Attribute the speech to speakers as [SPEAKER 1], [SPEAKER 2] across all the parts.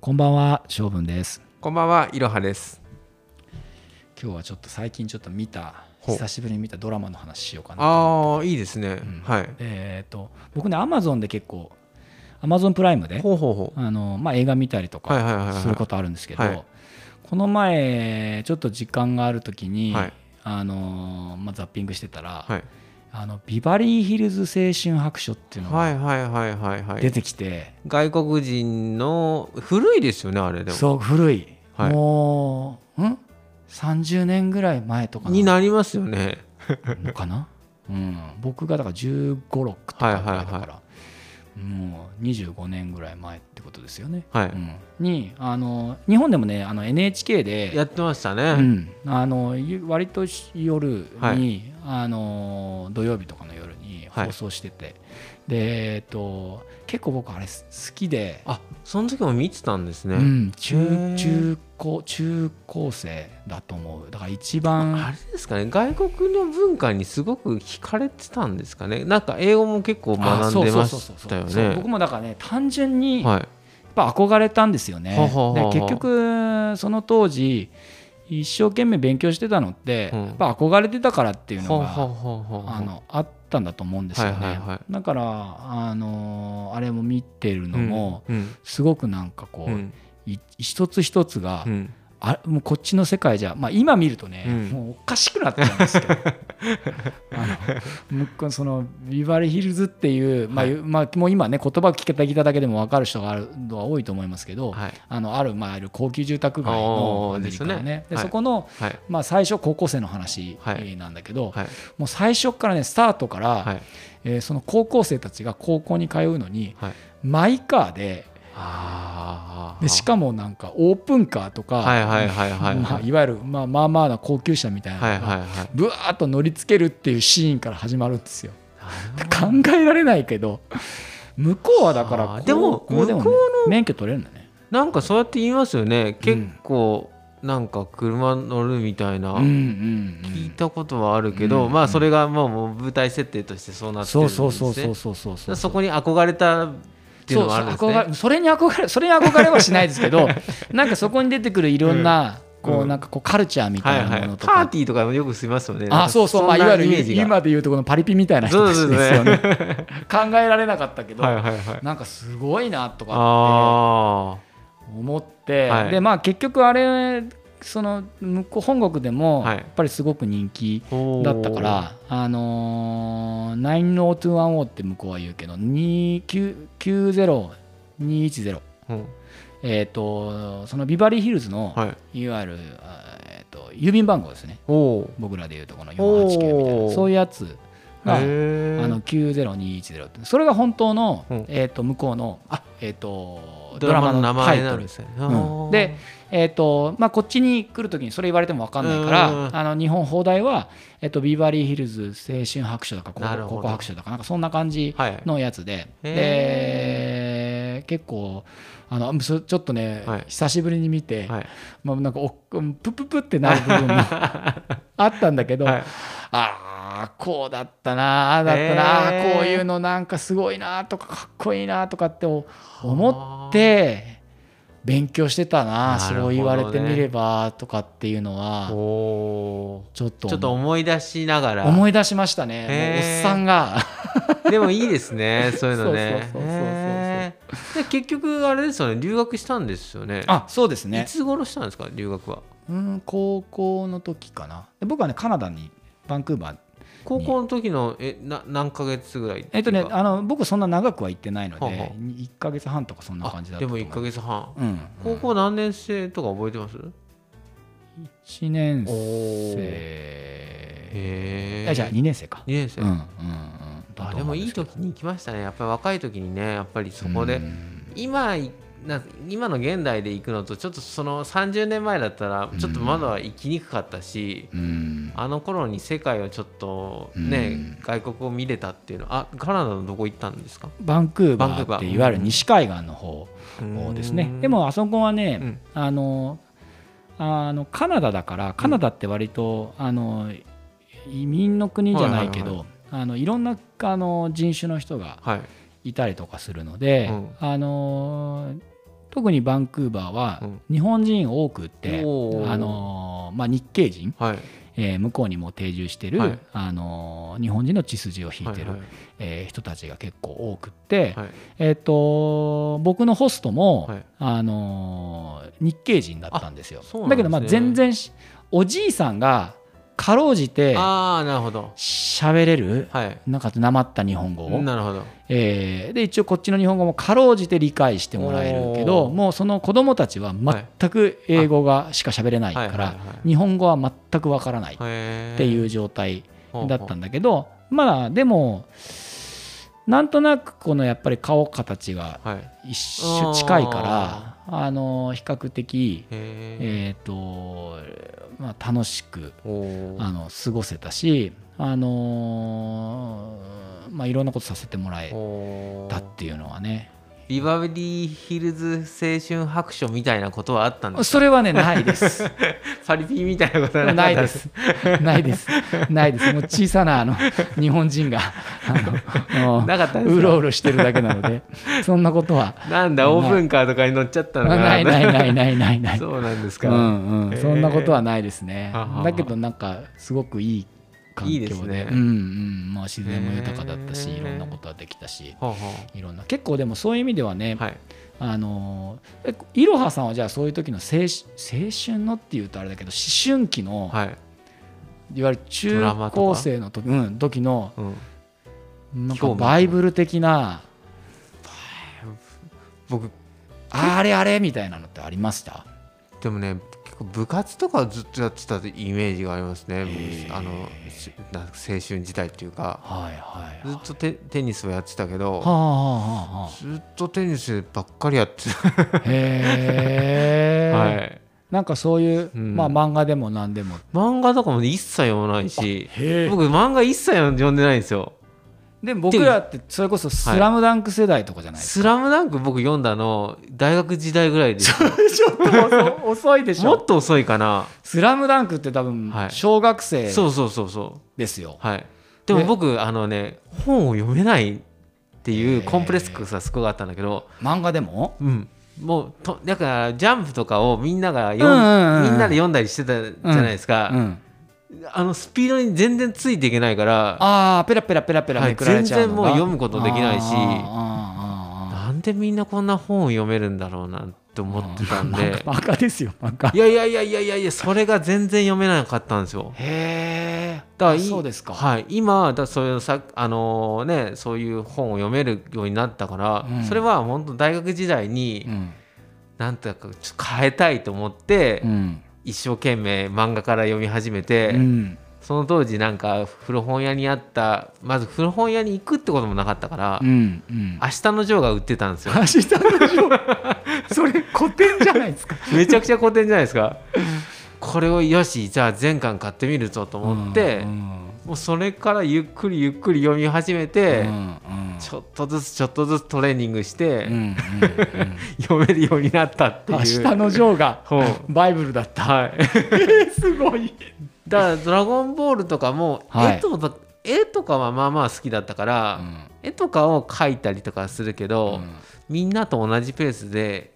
[SPEAKER 1] こんばんは、勝負です。
[SPEAKER 2] こんばんは、いろはです。
[SPEAKER 1] 今日はちょっと最近ちょっと見た、久しぶりに見たドラマの話しようかなと。
[SPEAKER 2] ああ、いいですね。
[SPEAKER 1] ん
[SPEAKER 2] はい。
[SPEAKER 1] えっ、と、僕ね、アマゾンで結構、アマゾンプライムで、
[SPEAKER 2] ほうほうほう。
[SPEAKER 1] あのまあ、映画見たりとかすることあるんですけど、
[SPEAKER 2] はい
[SPEAKER 1] この前、ちょっと時間があるときに、
[SPEAKER 2] はい
[SPEAKER 1] あのまあ、ザッピングしてたら、
[SPEAKER 2] はい。
[SPEAKER 1] あのビバリーヒルズ青春白書っていうのが
[SPEAKER 2] はいはいはいはいはい。
[SPEAKER 1] 出てきて、
[SPEAKER 2] 外国人の古いですよね、あれでも。
[SPEAKER 1] そう古い、
[SPEAKER 2] はい
[SPEAKER 1] もう、ん？30年ぐらい前とか
[SPEAKER 2] になりますよね。
[SPEAKER 1] のかな、うん、僕がだから1 5 6とかだから、
[SPEAKER 2] はいはいは
[SPEAKER 1] もう25年ぐらい前ってことですよね。
[SPEAKER 2] はい。
[SPEAKER 1] うん、にあの日本でもねあの NHK で
[SPEAKER 2] やってました
[SPEAKER 1] う
[SPEAKER 2] ね。
[SPEAKER 1] ん、あのゆ割と夜に、
[SPEAKER 2] はい
[SPEAKER 1] あの土曜日とかの夜に
[SPEAKER 2] はい
[SPEAKER 1] 放送してて、でえっと結構僕あれ好きで、
[SPEAKER 2] あ、その時も見てたんですね。
[SPEAKER 1] うん、中中高中高生だと思うだから一
[SPEAKER 2] あ
[SPEAKER 1] 番
[SPEAKER 2] れですかね、外国の文化にすごく惹かれてたんですかね。なんか英語も結構学んでましたよ
[SPEAKER 1] そう僕
[SPEAKER 2] ね。
[SPEAKER 1] もだからね単純にやっ
[SPEAKER 2] はい。
[SPEAKER 1] ぱ憧れたんですよね。
[SPEAKER 2] はははは
[SPEAKER 1] で結局その当時一生懸命勉強してたのって、
[SPEAKER 2] うん。
[SPEAKER 1] やっぱ憧れてたからっていうのが、あのあったんだと思うんですよね。だからあのあれも見てるのも、
[SPEAKER 2] うん。
[SPEAKER 1] すごくなんかこう、一つ一つが、
[SPEAKER 2] うん
[SPEAKER 1] あもうこっちの世界じゃ、まあ、今見るとね、
[SPEAKER 2] うん。
[SPEAKER 1] もうおかしくなってるんですけど。あの向こうそのビバリーヒルズっていう、まあ
[SPEAKER 2] はい。
[SPEAKER 1] まあ、もう今ね言葉聞けた聞いただけでも分かる人があるのは多いと思いますけど、
[SPEAKER 2] はい。
[SPEAKER 1] あのある、まあ、ある高級住宅街のアメリカのね
[SPEAKER 2] ね。
[SPEAKER 1] で
[SPEAKER 2] はい。
[SPEAKER 1] そこの、
[SPEAKER 2] はい。
[SPEAKER 1] まあ、最初高校生の話
[SPEAKER 2] はい。
[SPEAKER 1] なんだけど、
[SPEAKER 2] はい。
[SPEAKER 1] もう最初からねスタートから、
[SPEAKER 2] はい。
[SPEAKER 1] えーその高校生たちが高校に通うのに
[SPEAKER 2] はい。
[SPEAKER 1] マイカーで
[SPEAKER 2] あ
[SPEAKER 1] でしかもなんかオープンカーとか、
[SPEAKER 2] はいはいはいはい
[SPEAKER 1] まあ、
[SPEAKER 2] はい
[SPEAKER 1] いわゆる、まあ、まあまあな高級車みたいなのが
[SPEAKER 2] はいはいはい。
[SPEAKER 1] ぶわーっと乗りつけるっていうシーンから始まるんですよ。考えられないけど向こうはだから
[SPEAKER 2] でも
[SPEAKER 1] 高校でもね
[SPEAKER 2] 向こ
[SPEAKER 1] 免許取れるんだね。
[SPEAKER 2] なんかそうやって言いますよね。結構なんか車乗るみたいな聞いたことはあるけど
[SPEAKER 1] うん
[SPEAKER 2] まあそれがもうもう舞台設定としてそうなってるん
[SPEAKER 1] そう
[SPEAKER 2] ですね。
[SPEAKER 1] そうそうそうそうそうそう。
[SPEAKER 2] そこに憧れたっていうのもあるんです
[SPEAKER 1] そう
[SPEAKER 2] ね
[SPEAKER 1] それに憧れそれに憧れはしないですけど なんかそこに出てくるいろんな、こ
[SPEAKER 2] う
[SPEAKER 1] うん。なんかこうカルチャーみた
[SPEAKER 2] はいいはい
[SPEAKER 1] なものとか、
[SPEAKER 2] パーティーとかもよくすみますよね。
[SPEAKER 1] あそうそうまあいわゆる今でいうとこのパリピみたいな人たちですよね。考えられなかったけど、
[SPEAKER 2] はいはいはい。
[SPEAKER 1] なんかすごいなとかって
[SPEAKER 2] あ
[SPEAKER 1] 思って、
[SPEAKER 2] はい。
[SPEAKER 1] でまあ結局あれその向こう本国でも
[SPEAKER 2] はい。
[SPEAKER 1] やっぱりすごく人気
[SPEAKER 2] あ
[SPEAKER 1] だったから、あのー、90210って向こうは言うけど90210
[SPEAKER 2] うん。
[SPEAKER 1] えっ、とそのビバリーヒルズの、
[SPEAKER 2] はい。
[SPEAKER 1] い、わゆる、えー、と郵便番号ですね。僕らでいうとこの489みたいなそういうやつが、あの90210ってそれが本当の、
[SPEAKER 2] うん。
[SPEAKER 1] えー、と向こうのあ、えー、と
[SPEAKER 2] ドラマの名
[SPEAKER 1] タイトル
[SPEAKER 2] 前なんですね。
[SPEAKER 1] うん。で、えーとまあ、こっちに来るときにそれ言われても分かんないから、
[SPEAKER 2] うん。
[SPEAKER 1] あの日本放題は、えー、とビバリーヒルズ青春白書とか高校白書とかなんかそんな感じ
[SPEAKER 2] はい。
[SPEAKER 1] のやつで、
[SPEAKER 2] へ
[SPEAKER 1] で結構あのそちょっとね、
[SPEAKER 2] はい。
[SPEAKER 1] 久しぶりに見て、
[SPEAKER 2] はい。
[SPEAKER 1] まあ、なんかおプッププってなる部分も あったんだけど、
[SPEAKER 2] はい。
[SPEAKER 1] ああこうだったなああだったなあ
[SPEAKER 2] へー。
[SPEAKER 1] こういうのなんかすごいなとかかっこいいなとかって思って勉強してたな
[SPEAKER 2] ね。
[SPEAKER 1] そう言われてみればとかっていうのはちょっと
[SPEAKER 2] ちょっと思い出しながら。
[SPEAKER 1] 思い出しましたねもう
[SPEAKER 2] へー
[SPEAKER 1] おっさんが。
[SPEAKER 2] でもいいですねそういうのね。
[SPEAKER 1] そうそうそうそうそう
[SPEAKER 2] へー。で結局あれですよね留学したんですよね。
[SPEAKER 1] あそうです
[SPEAKER 2] い
[SPEAKER 1] ね
[SPEAKER 2] つ頃したんですか留学は？
[SPEAKER 1] うん高校の時かな。で僕はねカナダにバンクーバー
[SPEAKER 2] 高校の時のえな何ヶ月ぐらい
[SPEAKER 1] えっとねあの僕そんな長くは行ってないので
[SPEAKER 2] はあはあ。
[SPEAKER 1] 1か月半とかそんな感じだった
[SPEAKER 2] でも
[SPEAKER 1] と思う
[SPEAKER 2] 1ヶ月半。
[SPEAKER 1] うん。
[SPEAKER 2] 高校何年生とか覚えてます
[SPEAKER 1] ？1年生。じゃあ2年生か。
[SPEAKER 2] 2年生。
[SPEAKER 1] うんうんうん。
[SPEAKER 2] あでもいい時に行きましたね。やっぱり若い時にねやっぱりそこで。
[SPEAKER 1] うん。
[SPEAKER 2] 今いな今の現代で行くのとちょっとその30年前だったらちょっとまだ行きにくかったし、
[SPEAKER 1] うん。
[SPEAKER 2] あの頃に世界をちょっとね、
[SPEAKER 1] うん。
[SPEAKER 2] 外国を見れたっていうのあカナダのどこ行ったんですか？
[SPEAKER 1] バンクーバ
[SPEAKER 2] ー
[SPEAKER 1] っていわゆる西海岸の方ですね。でもあそこはね、
[SPEAKER 2] うん。
[SPEAKER 1] あのあのカナダだからカナダって割と、あの移民の国じゃないけど、
[SPEAKER 2] い。
[SPEAKER 1] あのいろんなあの人種の人が
[SPEAKER 2] はい
[SPEAKER 1] いたりとかするので、
[SPEAKER 2] うん。
[SPEAKER 1] あの特にバンクーバーは
[SPEAKER 2] うん。
[SPEAKER 1] 日本人多くって、
[SPEAKER 2] おー。
[SPEAKER 1] あのーまあ、日系人、
[SPEAKER 2] はい。
[SPEAKER 1] えー向こうにも定住してる、
[SPEAKER 2] はい。
[SPEAKER 1] あのー日本人の血筋を引いてる、
[SPEAKER 2] はい
[SPEAKER 1] えー人たちが結構多くって、
[SPEAKER 2] はい。
[SPEAKER 1] えー、と僕のホストも、
[SPEAKER 2] はい。
[SPEAKER 1] あのー日系人だったんですよ。
[SPEAKER 2] すね。
[SPEAKER 1] だけどまあ全然しおじいさんがかろうじて
[SPEAKER 2] ああなるほど。
[SPEAKER 1] 喋れる？
[SPEAKER 2] はい。
[SPEAKER 1] なんかなまった日本語を、
[SPEAKER 2] なるほど。
[SPEAKER 1] えーで一応こっちの日本語もかろうじて理解してもらえるけどもうその子供たちは全く英語がしか喋れないから日本語は全くわからないっ
[SPEAKER 2] って
[SPEAKER 1] いう状態だったん
[SPEAKER 2] だ
[SPEAKER 1] だけどまあでもなんとなくこのやっぱり顔形が
[SPEAKER 2] はい。
[SPEAKER 1] 一緒近いからあの比較的
[SPEAKER 2] へ
[SPEAKER 1] えっとまあ楽しくあの過ごせたしあのまあいろんなことさせてもらえたっていうのはね。
[SPEAKER 2] ビバリーヒルズ青春白書みたいなことはあったんです
[SPEAKER 1] それはねないです。
[SPEAKER 2] か パリピみたいなことはな
[SPEAKER 1] いです。ないです。ないです。もう小さなあの日本人が
[SPEAKER 2] なかったんですか
[SPEAKER 1] うろうろしてるだけなので そんなことは。
[SPEAKER 2] なんだオープンカーとかに乗っちゃったのか。な
[SPEAKER 1] ないないないないないない。
[SPEAKER 2] そうなんですか、
[SPEAKER 1] うんうん、そんなことはないですね。
[SPEAKER 2] ははは
[SPEAKER 1] だけどなんかすごくいい環境で
[SPEAKER 2] いいですね。
[SPEAKER 1] うんうん。まあ、自然も豊かだったしいろんなことができたし。いろんな結構でもそういう意味ではね、
[SPEAKER 2] うはい。
[SPEAKER 1] あのえいろはさんはじゃあそういう時の青春青春のっていうとあれだけど思春期の、
[SPEAKER 2] はい、
[SPEAKER 1] い、わゆる中高生の時,、うん、時の
[SPEAKER 2] うん、
[SPEAKER 1] なんかバイブル的な
[SPEAKER 2] 僕
[SPEAKER 1] あれあれみたいなのってありました？
[SPEAKER 2] でもね結構部活とかをずっとやってたイメージがありますね。あの青春時代っていうか。
[SPEAKER 1] はいはいはい。
[SPEAKER 2] ずっとテテニスをやってたけど
[SPEAKER 1] はあはあはあは
[SPEAKER 2] ずっとテニスばっかりやって
[SPEAKER 1] あへえ、
[SPEAKER 2] た、はい、
[SPEAKER 1] なんかそういう、
[SPEAKER 2] うん。
[SPEAKER 1] まあ漫画でも何でも。
[SPEAKER 2] 漫画とかも一切読まないし。
[SPEAKER 1] へ
[SPEAKER 2] 僕漫画一切読んでないんですよ
[SPEAKER 1] でも僕らってそれこそ「スラムダンク世代とかじゃない「です
[SPEAKER 2] スラムダンク僕読んだの大学時代ぐらいで
[SPEAKER 1] ちょっと遅遅いでしょ。
[SPEAKER 2] もっと遅いかな「
[SPEAKER 1] スラムダンクって多分
[SPEAKER 2] はい。
[SPEAKER 1] 小学生
[SPEAKER 2] そうそうそうそう。
[SPEAKER 1] ですよ、
[SPEAKER 2] はい。でも僕あのね本を読めないっていうコンプレックスがすごかったんだけど。
[SPEAKER 1] 漫画でも？
[SPEAKER 2] うん。もうとだからジャンプとかをみんなが読ん、
[SPEAKER 1] うんうんうん
[SPEAKER 2] みんなで読んだりしてたじゃないですか、
[SPEAKER 1] うん、
[SPEAKER 2] あのスピードに全然ついていけないから
[SPEAKER 1] ああペラペラペラペラ
[SPEAKER 2] はい
[SPEAKER 1] めくられちゃうのが、
[SPEAKER 2] 全然もう読むことできないしなんでみんなこんな本を読めるんだろうなって思ってたん
[SPEAKER 1] ー
[SPEAKER 2] で。
[SPEAKER 1] 漫画漫画ですよ漫画
[SPEAKER 2] いやいやいやいやいやいやそれが全然読めなかったんですよ。
[SPEAKER 1] へえ
[SPEAKER 2] だからい
[SPEAKER 1] そうですか、
[SPEAKER 2] はい、今だそういうさ、あのね、そういう本を読めるようになったから、
[SPEAKER 1] うん。
[SPEAKER 2] それは本当大学時代に、
[SPEAKER 1] うん。
[SPEAKER 2] なんとかちょっと変えたいと思って、
[SPEAKER 1] うん
[SPEAKER 2] 一生懸命漫画から読み始めて、
[SPEAKER 1] うん。
[SPEAKER 2] その当時なんか古本屋にあったまず古本屋に行くってこともなかったから、
[SPEAKER 1] うんうん。
[SPEAKER 2] 明日のジョーが売ってたんですよ。
[SPEAKER 1] 明日のジョー。それ古典じゃないですか。
[SPEAKER 2] めちゃくちゃ古典じゃないですか。これをよしじゃあ全巻買ってみるぞと思って、
[SPEAKER 1] うん
[SPEAKER 2] もうそれからゆっくりゆっくり読み始めて、
[SPEAKER 1] うんうん。
[SPEAKER 2] ちょっとずつちょっとずつトレーニングして、
[SPEAKER 1] うんうんうん。
[SPEAKER 2] 読めるようになったっていう。
[SPEAKER 1] 明日のジョーが
[SPEAKER 2] 本
[SPEAKER 1] バイブルだった。
[SPEAKER 2] はい。
[SPEAKER 1] すごい。
[SPEAKER 2] だから「ドラゴンボール」とかも
[SPEAKER 1] はい。
[SPEAKER 2] 絵とか、絵とかはまあまあ好きだったから、絵とかを描いたりとかするけど、
[SPEAKER 1] うん。
[SPEAKER 2] みんなと同じペースで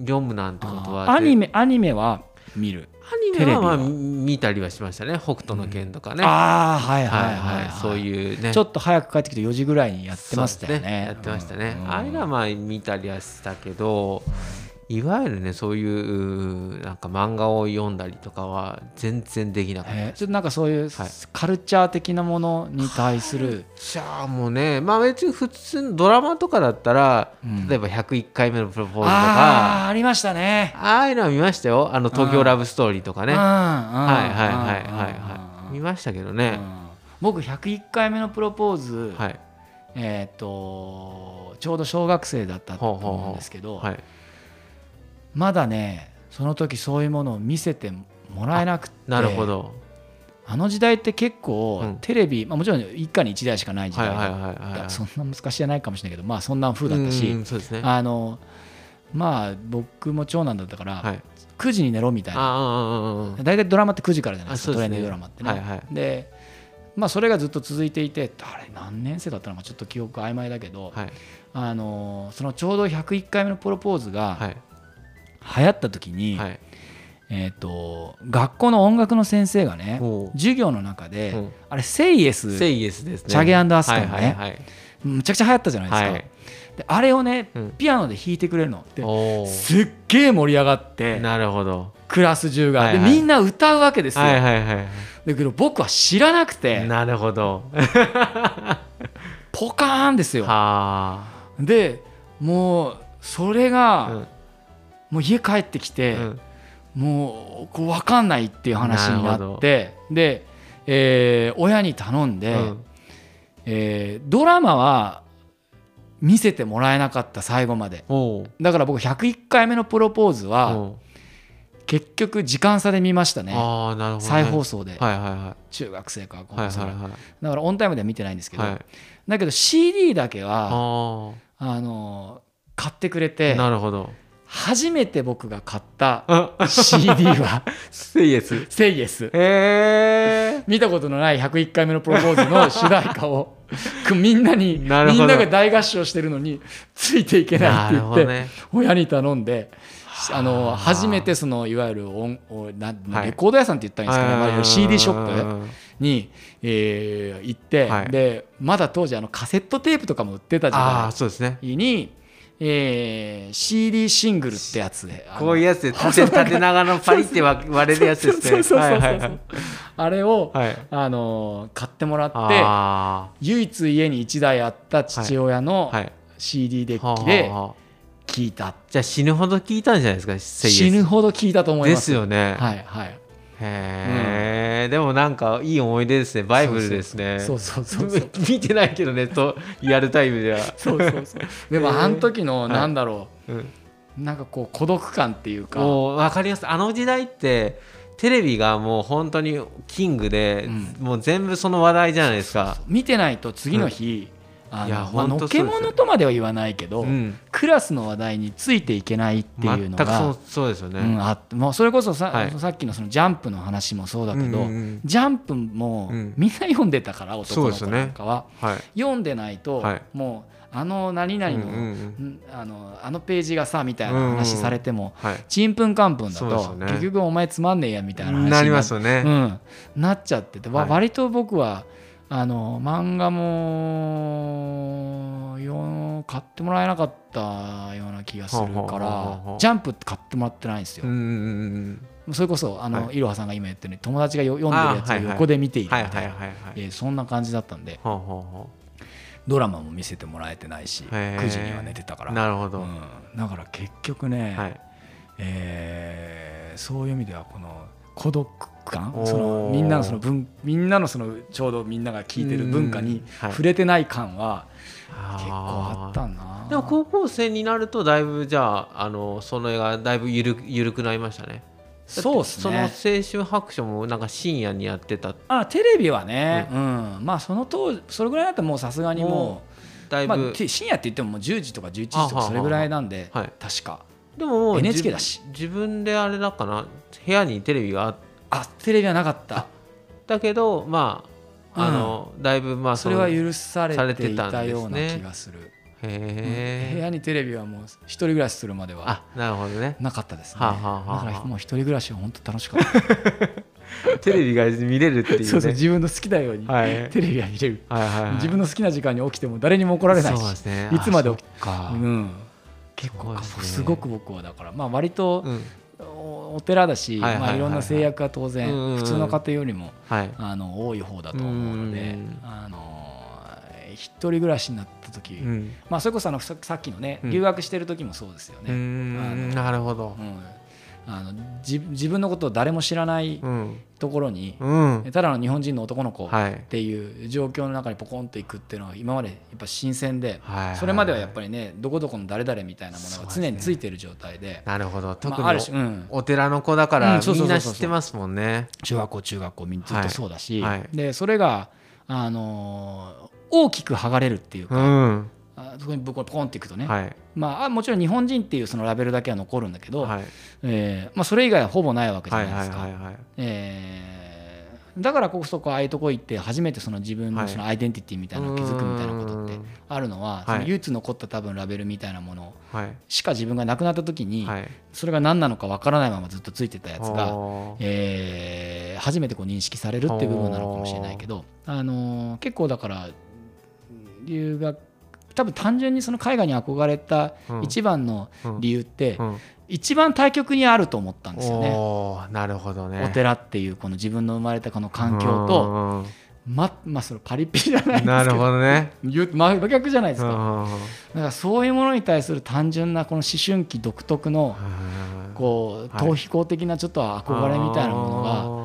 [SPEAKER 2] 読むなんてことは
[SPEAKER 1] アニメアニメは見る。
[SPEAKER 2] アニメはまあ
[SPEAKER 1] テレビ
[SPEAKER 2] 見たりはしましたね。北斗の拳とかね、
[SPEAKER 1] ああはい
[SPEAKER 2] はい
[SPEAKER 1] はいはい、
[SPEAKER 2] はいそういうね。
[SPEAKER 1] ちょっと早く帰ってきて4時ぐらいにやってましたよ
[SPEAKER 2] そうです
[SPEAKER 1] ね。
[SPEAKER 2] やってましたね、
[SPEAKER 1] うん。
[SPEAKER 2] ああいうのはまあ見たりはしたけど、いわゆるねそういうなんか漫画を読んだりとかは全然できなかった。
[SPEAKER 1] えー。ちょっとなんかそういう
[SPEAKER 2] はい。
[SPEAKER 1] カルチャー的なものに対する、
[SPEAKER 2] じゃあもうねまあ別に普通のドラマとかだったら、
[SPEAKER 1] うん。
[SPEAKER 2] 例えば101回目のプロポーズと
[SPEAKER 1] あ
[SPEAKER 2] か。
[SPEAKER 1] あありましたね。
[SPEAKER 2] ああいうのは見ましたよ。あの東京ラブストーリーとかね。
[SPEAKER 1] うん
[SPEAKER 2] はいはいはいはい
[SPEAKER 1] うん
[SPEAKER 2] はい見ましたけど
[SPEAKER 1] う
[SPEAKER 2] ね
[SPEAKER 1] ん。僕101回目のプロポーズ、
[SPEAKER 2] はい。
[SPEAKER 1] えっ、とちょうど小学生だったと思うんですけど
[SPEAKER 2] はい
[SPEAKER 1] まだねその時そういうものを見せてもらえなくて。
[SPEAKER 2] なるほど。
[SPEAKER 1] あの時代って結構、
[SPEAKER 2] うん。
[SPEAKER 1] テレビ、まあ、もちろん一家に一台しかない時代そんな難しいじゃないかもしれないけどまあそんな風だったし
[SPEAKER 2] うんそうですね。
[SPEAKER 1] あのまあ僕も長男だったから、
[SPEAKER 2] はい。
[SPEAKER 1] 9時に寝ろみたいな。大体ドラマって9時からじゃないですかトレーニングドラマってね。
[SPEAKER 2] はいはい。
[SPEAKER 1] でまあそれがずっと続いていてあれ何年生だったのかちょっと記憶曖昧だけど、
[SPEAKER 2] はい。
[SPEAKER 1] あのそのちょうど101回目のプロポーズが、
[SPEAKER 2] はい
[SPEAKER 1] 流行った時に、
[SPEAKER 2] はい。
[SPEAKER 1] えー、と学校の音楽の先生がね授業の中で、
[SPEAKER 2] う。ん
[SPEAKER 1] あれ「セイエス。
[SPEAKER 2] セイエスですね。
[SPEAKER 1] チャゲアスカのね
[SPEAKER 2] はいはいはい。
[SPEAKER 1] むちゃくちゃ流行ったじゃないですか、
[SPEAKER 2] はい。
[SPEAKER 1] であれをね
[SPEAKER 2] うん。
[SPEAKER 1] ピアノで弾いてくれるのって
[SPEAKER 2] お
[SPEAKER 1] すっげえ盛り上がって
[SPEAKER 2] ーなるほど。
[SPEAKER 1] クラス中が、
[SPEAKER 2] はいはい。
[SPEAKER 1] でみんな歌うわけですよ、
[SPEAKER 2] はいはいはい
[SPEAKER 1] だけど僕は知らなくて
[SPEAKER 2] なるほど。
[SPEAKER 1] ポカーンですよ。
[SPEAKER 2] は
[SPEAKER 1] でもうそれ
[SPEAKER 2] あ
[SPEAKER 1] が、
[SPEAKER 2] うん
[SPEAKER 1] もう家帰ってきて、
[SPEAKER 2] うん。
[SPEAKER 1] もうこう分かんないっていう話になってで、えー親に頼んで、
[SPEAKER 2] うん。
[SPEAKER 1] えードラマは見せてもらえなかった最後まで。だから僕101回目のプロポーズは結局時間差で見ましたね。
[SPEAKER 2] ああなるほどね。
[SPEAKER 1] 再放送で。
[SPEAKER 2] はいはいは
[SPEAKER 1] 中学生か高校生か
[SPEAKER 2] はいはい
[SPEAKER 1] だからオンタイムでは見てないんですけど、
[SPEAKER 2] はい。
[SPEAKER 1] だけど CD だけは
[SPEAKER 2] あ
[SPEAKER 1] あの買ってくれ
[SPEAKER 2] あ
[SPEAKER 1] て
[SPEAKER 2] なるほど
[SPEAKER 1] 初めて僕が買った
[SPEAKER 2] あ。
[SPEAKER 1] CD は
[SPEAKER 2] セイエス「
[SPEAKER 1] セイエス
[SPEAKER 2] へえ
[SPEAKER 1] 見たことのない101回目のプロポーズの主題歌をく みんなにみんなが大合唱してるのについていけない
[SPEAKER 2] な
[SPEAKER 1] って言って、
[SPEAKER 2] ね。
[SPEAKER 1] 親に頼んであ。の
[SPEAKER 2] はあ
[SPEAKER 1] 初めてそのいわゆる音おな
[SPEAKER 2] はい。
[SPEAKER 1] レコード屋さんって言ったらいいんですかね、まあ、CD ショップ
[SPEAKER 2] ッ
[SPEAKER 1] に、えー行って、
[SPEAKER 2] はい。
[SPEAKER 1] でまだ当時あのカセットテープとかも売ってた時代
[SPEAKER 2] そうですね。
[SPEAKER 1] に、えー CD シングルってやつで。
[SPEAKER 2] こういうやつで縦縦長のパリって割割れるやつですね。
[SPEAKER 1] あれを、
[SPEAKER 2] はい。
[SPEAKER 1] あの買ってもらって
[SPEAKER 2] あ
[SPEAKER 1] 唯一家に1台あった父親の CD デ
[SPEAKER 2] はあ
[SPEAKER 1] ッキで
[SPEAKER 2] はあはあ
[SPEAKER 1] 聴いた。
[SPEAKER 2] じゃあ死ぬほど聞いたんじゃないですか
[SPEAKER 1] 死ぬほど聴いたと思い
[SPEAKER 2] で
[SPEAKER 1] ます。
[SPEAKER 2] すよね。
[SPEAKER 1] はいはい
[SPEAKER 2] へえ、でもなんかいい思い出ですね。バイブルですね。
[SPEAKER 1] そうそうそうそう。
[SPEAKER 2] 見てないけどねとリアルタイムでは、
[SPEAKER 1] そうそうそう。でもあの時の
[SPEAKER 2] はい。
[SPEAKER 1] なんだろ
[SPEAKER 2] う。ん、
[SPEAKER 1] うなんかこう孤独感っていうか。
[SPEAKER 2] もう分かりますあの時代ってテレビがもう本当にキングで、
[SPEAKER 1] う
[SPEAKER 2] もう全部その話題じゃないですか。
[SPEAKER 1] 見てないと次の日あ
[SPEAKER 2] いや
[SPEAKER 1] のまあのけ
[SPEAKER 2] そうですよ。
[SPEAKER 1] 者とまでは言わないけど
[SPEAKER 2] うん。
[SPEAKER 1] クラスの話題についていけないっていうのが
[SPEAKER 2] そうですよね、
[SPEAKER 1] うんあもうそれこそさ
[SPEAKER 2] はい。
[SPEAKER 1] さっきのそのジャンプの話もそうだけど
[SPEAKER 2] うんうんうん。
[SPEAKER 1] ジャンプも
[SPEAKER 2] うん。
[SPEAKER 1] みんな読んでたから男の子
[SPEAKER 2] そうですよね。
[SPEAKER 1] なんかは
[SPEAKER 2] はい。
[SPEAKER 1] 読んでないと
[SPEAKER 2] はい。
[SPEAKER 1] もうあの何々の
[SPEAKER 2] うんうんうん。
[SPEAKER 1] んあのあのページがさみたいな話されても
[SPEAKER 2] はい。
[SPEAKER 1] ちんぷんかんぷんだ
[SPEAKER 2] そうですよね。
[SPEAKER 1] と結局お前つまんねえやみたいな話に
[SPEAKER 2] なりますよね、
[SPEAKER 1] うん、なっちゃってて、わ
[SPEAKER 2] はい。
[SPEAKER 1] 割と僕はあの漫画もよ買ってもらえなかったような気がするからジャンプって買ってもらってないんですよ。それこそあの、
[SPEAKER 2] はい。
[SPEAKER 1] ろはさんが今言ったように友達がよ読んでるやつを横で見ているみ
[SPEAKER 2] はい
[SPEAKER 1] たいなそんな感じだったんでドラマも見せてもらえてないし
[SPEAKER 2] へー。
[SPEAKER 1] 9時には寝てたから。
[SPEAKER 2] うなるほど、
[SPEAKER 1] うん、だから結局ね、
[SPEAKER 2] はい。
[SPEAKER 1] えーそういう意味ではこの孤独感？そのみんなのその文みんなのそのちょうどみんなが聞いてる文化に
[SPEAKER 2] はい。
[SPEAKER 1] 触れてない感は結構あったな。
[SPEAKER 2] でも高校生になるとだいぶじゃああのその絵がだいぶゆる緩くなりましたね。
[SPEAKER 1] そうっす
[SPEAKER 2] その青
[SPEAKER 1] ね
[SPEAKER 2] 春白書もなんか深夜にやってた。
[SPEAKER 1] あテレビはね、うん。まあその当時それぐらいだったらもうさすがにもう、
[SPEAKER 2] だいぶ、
[SPEAKER 1] まあ、て深夜って言ってももう10時とか11時とかそれぐらいなんで
[SPEAKER 2] はい。
[SPEAKER 1] 確か。
[SPEAKER 2] でももう
[SPEAKER 1] NHK だし。
[SPEAKER 2] 自分自分であれだかな部屋にテレビがあっ
[SPEAKER 1] あテレビはなかった。
[SPEAKER 2] たけどまああの、だいぶまあ
[SPEAKER 1] それは許されてい
[SPEAKER 2] てた
[SPEAKER 1] ような気がする、
[SPEAKER 2] へえ、
[SPEAKER 1] 部屋にテレビはもう一人暮らしするまでは
[SPEAKER 2] あなるほどね。
[SPEAKER 1] なかったですね。
[SPEAKER 2] はあはあ
[SPEAKER 1] だからもう一人暮らしは本当楽しかった。
[SPEAKER 2] テレビが見れるっていうね。
[SPEAKER 1] そうそう自分の好きなように、
[SPEAKER 2] はい。
[SPEAKER 1] テレビは見れる。
[SPEAKER 2] はいはいはい。
[SPEAKER 1] 自分の好きな時間に起きても誰にも怒られないし、
[SPEAKER 2] そうですね。
[SPEAKER 1] いつまで起き
[SPEAKER 2] か。
[SPEAKER 1] うん、結構
[SPEAKER 2] す
[SPEAKER 1] ごく僕はだから。まあ割と
[SPEAKER 2] うん
[SPEAKER 1] おお寺だし、
[SPEAKER 2] はいはいはいはい。
[SPEAKER 1] まあいろんな制約が当然
[SPEAKER 2] うんうんうん。
[SPEAKER 1] 普通の家庭よりも
[SPEAKER 2] はい。
[SPEAKER 1] あの多い方だと思うので
[SPEAKER 2] うん、
[SPEAKER 1] あの一人暮らしになった時、
[SPEAKER 2] うん。
[SPEAKER 1] まあそれこそあのささっきのね
[SPEAKER 2] うん。
[SPEAKER 1] 留学してる時もそうですよね。
[SPEAKER 2] なるほど。
[SPEAKER 1] うん、あの自自分のことを誰も知らない
[SPEAKER 2] うん。
[SPEAKER 1] ところに、
[SPEAKER 2] うん。
[SPEAKER 1] ただの日本人の男の子っ
[SPEAKER 2] はい。
[SPEAKER 1] ていう状況の中にポコンと行くっていうのは今までやっぱ新鮮で、
[SPEAKER 2] はい。
[SPEAKER 1] それまではやっぱりねどこどこの誰々みたいなものが常についてる状態で。
[SPEAKER 2] なるほど。特に
[SPEAKER 1] まあ、ある種、うん、
[SPEAKER 2] お寺の子だか
[SPEAKER 1] う
[SPEAKER 2] らみんな知ってますもんね。
[SPEAKER 1] 中学校中学校みんなずっとそうだし、
[SPEAKER 2] はい。はい
[SPEAKER 1] でそれが、あのー大きく剥がれるっていう
[SPEAKER 2] う
[SPEAKER 1] か、そこに僕ポコンっていくとね、
[SPEAKER 2] はい。
[SPEAKER 1] まあ、あもちろん日本人っていうそのラベルだけは残るんだけど、
[SPEAKER 2] はい。
[SPEAKER 1] えーまあ、それ以外はほぼないわけじゃ
[SPEAKER 2] はい
[SPEAKER 1] ないですか。
[SPEAKER 2] はいはいはい
[SPEAKER 1] えーだからこそこうああいうとこ行って初めてその自分
[SPEAKER 2] はい
[SPEAKER 1] のそのアイデンティティみたいなのを築くみたいなことって
[SPEAKER 2] うん。
[SPEAKER 1] あるのは、
[SPEAKER 2] はい。
[SPEAKER 1] その唯一残った多分ラベルみたいなもの
[SPEAKER 2] はい。
[SPEAKER 1] しか自分が亡くなった時に、
[SPEAKER 2] はい。
[SPEAKER 1] それが何なのかわからないままずっとついてたやつが、えー初めてこう認識されるっていう部分なのかもしれないけど、あのー結構だから留学多分単純にその海外に憧れた
[SPEAKER 2] うん。
[SPEAKER 1] 一番の理由って、
[SPEAKER 2] うん。
[SPEAKER 1] 一番対極にあると思ったんですよね。
[SPEAKER 2] なるほどね。
[SPEAKER 1] お寺っていうこの自分の生まれたこの環境と、ままあそれパリピじゃないですけど
[SPEAKER 2] なるほどね。
[SPEAKER 1] 言う真逆じゃないですか。
[SPEAKER 2] うん
[SPEAKER 1] だからそういうものに対する単純なこの思春期独特のこう
[SPEAKER 2] はい
[SPEAKER 1] 逃避行的なちょっと憧れみたいなものが、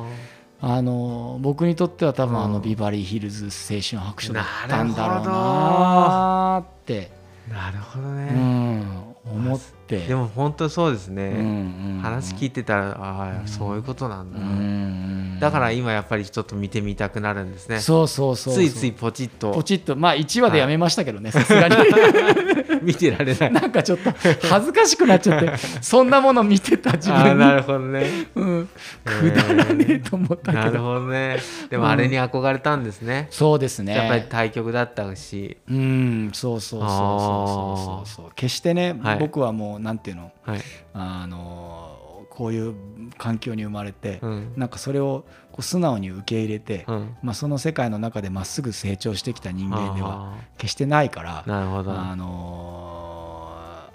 [SPEAKER 1] あの僕にとっては多分あ
[SPEAKER 2] うん。
[SPEAKER 1] のビバリーヒルズ青春白書だった
[SPEAKER 2] なん
[SPEAKER 1] だろうなーって、
[SPEAKER 2] なるほど。
[SPEAKER 1] う
[SPEAKER 2] ね、
[SPEAKER 1] ん、思って
[SPEAKER 2] でも本当そうですね、
[SPEAKER 1] うんうん
[SPEAKER 2] 話聞いてたらああ、
[SPEAKER 1] うん。
[SPEAKER 2] そういうことなんだ。
[SPEAKER 1] う
[SPEAKER 2] な、
[SPEAKER 1] ん
[SPEAKER 2] だから今やっぱりちょっと見てみたくなるんですね。
[SPEAKER 1] そうそうそう
[SPEAKER 2] ついついポチッと。
[SPEAKER 1] ポチッと。まあ1話でやめましたけどねさすがに。
[SPEAKER 2] 見てられない。
[SPEAKER 1] なんかちょっと恥ずかしくなっちゃってそんなもの見てた自分に。
[SPEAKER 2] なるほどね。
[SPEAKER 1] うん、くだらねえと思った
[SPEAKER 2] なる
[SPEAKER 1] けど、
[SPEAKER 2] ほどね。でもあれに憧れたんですね、
[SPEAKER 1] そうですね。
[SPEAKER 2] やっぱり対局だったし。
[SPEAKER 1] うん。そうそうそうそうそうそう決してね、
[SPEAKER 2] はい。
[SPEAKER 1] 僕はもうなんていうの？
[SPEAKER 2] はい、
[SPEAKER 1] あのこういう環境に生まれて、
[SPEAKER 2] うん。
[SPEAKER 1] なんかそれをこう素直に受け入れて、
[SPEAKER 2] うん、
[SPEAKER 1] まあ、その世界の中でまっすぐ成長してきた人間では
[SPEAKER 2] あ
[SPEAKER 1] 決してないから
[SPEAKER 2] ーなるほど。
[SPEAKER 1] あの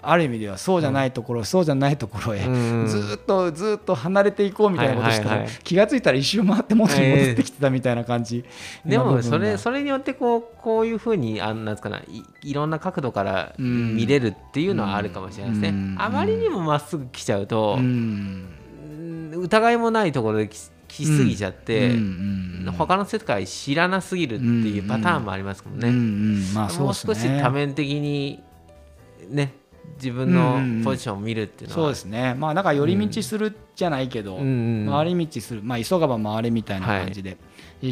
[SPEAKER 1] ある意味ではそうじゃないところ、そうじゃないところへ、
[SPEAKER 2] うん
[SPEAKER 1] ずーっとずーっと離れていこうみたいなことしてたら、
[SPEAKER 2] はいはいはい。
[SPEAKER 1] 気がついたら一周回って元に戻ってきてたみたいな感じ、
[SPEAKER 2] でも
[SPEAKER 1] な部分が。
[SPEAKER 2] それそれによってこうこういうふうにあんなんかないいろんな角度から
[SPEAKER 1] うん。
[SPEAKER 2] 見れるっていうのはあるかもしれないですね、
[SPEAKER 1] うん。
[SPEAKER 2] あまりにもまっすぐ来ちゃうと
[SPEAKER 1] う、ん。
[SPEAKER 2] うん疑いもないところで来来すぎちゃって、
[SPEAKER 1] うん。うん。
[SPEAKER 2] 他の世界知らなすぎるっていうパターンもありますもんね、もう
[SPEAKER 1] ですね。
[SPEAKER 2] 少し多面的にね自分のポジションを見るっていうのは、
[SPEAKER 1] そうですね。まあだから寄り道するじゃないけど、
[SPEAKER 2] うん。うん
[SPEAKER 1] 回り道する。まあ急がば回れみたいな感じで、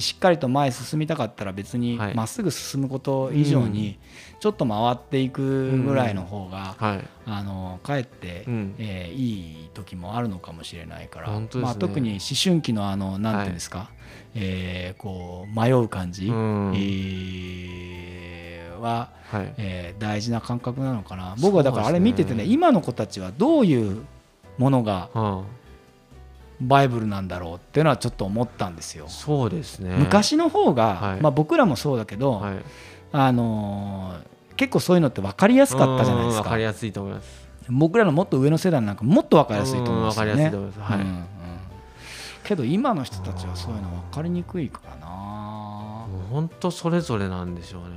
[SPEAKER 1] しっかりと前進みたかったら別に
[SPEAKER 2] はい。
[SPEAKER 1] まっすぐ進むこと以上にちょっと回っていくぐらいの方が、
[SPEAKER 2] はい。
[SPEAKER 1] あのかえって、
[SPEAKER 2] うん。
[SPEAKER 1] えーいい時もあるのかもしれないから、
[SPEAKER 2] ね。
[SPEAKER 1] まあ、特に思春期のあのなんていうんですか、えーこう迷う感じ、
[SPEAKER 2] うん。
[SPEAKER 1] えーは、
[SPEAKER 2] はい。
[SPEAKER 1] えー大事な感覚なのかな。僕はだからあれ見ててね今の子たちはどういうものが
[SPEAKER 2] うん。
[SPEAKER 1] バイブルなんだろうっていうのはちょっと思ったんですよ。
[SPEAKER 2] そうですね。
[SPEAKER 1] 昔の方が、
[SPEAKER 2] はい。
[SPEAKER 1] まあ、僕らもそうだけど、
[SPEAKER 2] はい。
[SPEAKER 1] あのー結構そういうのって分かりやすかったじゃないですか。
[SPEAKER 2] うんわかりやすいと思います。
[SPEAKER 1] 僕らのもっと上の世代なんかもっと分かりやすいと思うん
[SPEAKER 2] わか
[SPEAKER 1] ですよね。
[SPEAKER 2] りやすいと思います。はい。
[SPEAKER 1] うんうん。けど今の人たちはそういうの分かりにくいからな
[SPEAKER 2] 本当それぞれなんでしょうね。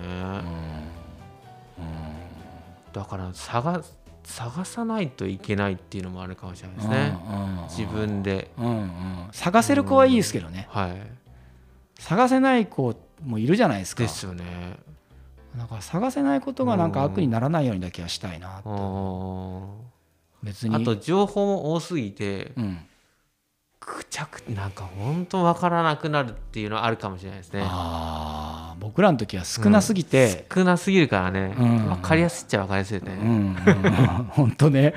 [SPEAKER 2] だから探探さないといけないっていうのもあるかもしれないですね。自分で。
[SPEAKER 1] うんうん探せる子はいいですけどね
[SPEAKER 2] はい。
[SPEAKER 1] 探せない子もいるじゃないですか
[SPEAKER 2] ですよね。
[SPEAKER 1] だから探せないことがなんか悪にならないようにだけはしたいな
[SPEAKER 2] あ
[SPEAKER 1] と
[SPEAKER 2] ー
[SPEAKER 1] 別に
[SPEAKER 2] あと情報も多すぎて
[SPEAKER 1] うん
[SPEAKER 2] くちゃくなんか本当わからなくなるっていうのはあるかもしれないですね。
[SPEAKER 1] あー僕らの時は少なすぎて、
[SPEAKER 2] 少なすぎるからね。
[SPEAKER 1] うん。
[SPEAKER 2] わかりやすいっちゃわかりやすいよね。
[SPEAKER 1] うん。うん。本当ね。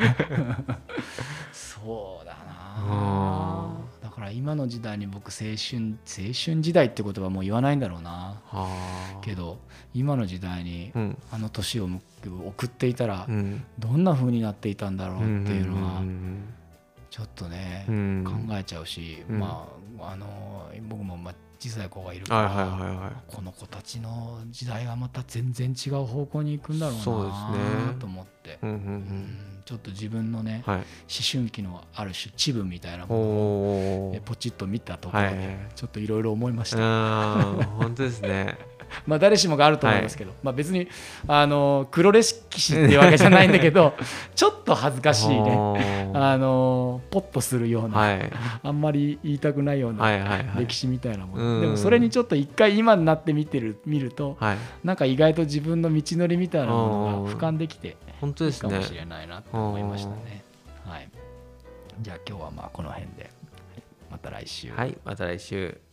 [SPEAKER 1] そうだな。だから今の時代に僕青春青春時代って言葉もう言わないんだろうな。
[SPEAKER 2] はあ。
[SPEAKER 1] けど今の時代に
[SPEAKER 2] うん。
[SPEAKER 1] あの年を送っていたら
[SPEAKER 2] うん。
[SPEAKER 1] どんな風になっていたんだろうっていうのは
[SPEAKER 2] ん
[SPEAKER 1] ちょっとね
[SPEAKER 2] うん。
[SPEAKER 1] 考えちゃうし
[SPEAKER 2] うん。
[SPEAKER 1] まああの僕もまあ小さい子がいるから、
[SPEAKER 2] はいはいはいはい。
[SPEAKER 1] この子たちの時代はまた全然違う方向に行くんだろうな
[SPEAKER 2] そうですね
[SPEAKER 1] と思って、
[SPEAKER 2] うんうん
[SPEAKER 1] うんちょっと自分のね、
[SPEAKER 2] うん。はい。
[SPEAKER 1] 思春期のある種チブみたいなものをポチッと見たところで、
[SPEAKER 2] はい
[SPEAKER 1] ちょっといろいろ思いました、
[SPEAKER 2] うん、本当ですね。
[SPEAKER 1] まあ誰しもがあると思いますけど、まあ別にあの黒歴史っていうわけじゃないんだけど ちょっと恥ずかしいねあのポッとするような、
[SPEAKER 2] はい。
[SPEAKER 1] あんまり言いたくないような
[SPEAKER 2] はいはいはい。
[SPEAKER 1] 歴史みたいなもの、
[SPEAKER 2] うん
[SPEAKER 1] でもそれにちょっと一回今になって見てる見ると
[SPEAKER 2] はい。
[SPEAKER 1] なんか意外と自分の道のりみたいなもの
[SPEAKER 2] うん
[SPEAKER 1] が俯瞰できて
[SPEAKER 2] 本当です
[SPEAKER 1] かも。しれないなと思いましたね。はい、じゃあ今日はまあこの辺でまた来週。
[SPEAKER 2] はい。また来週。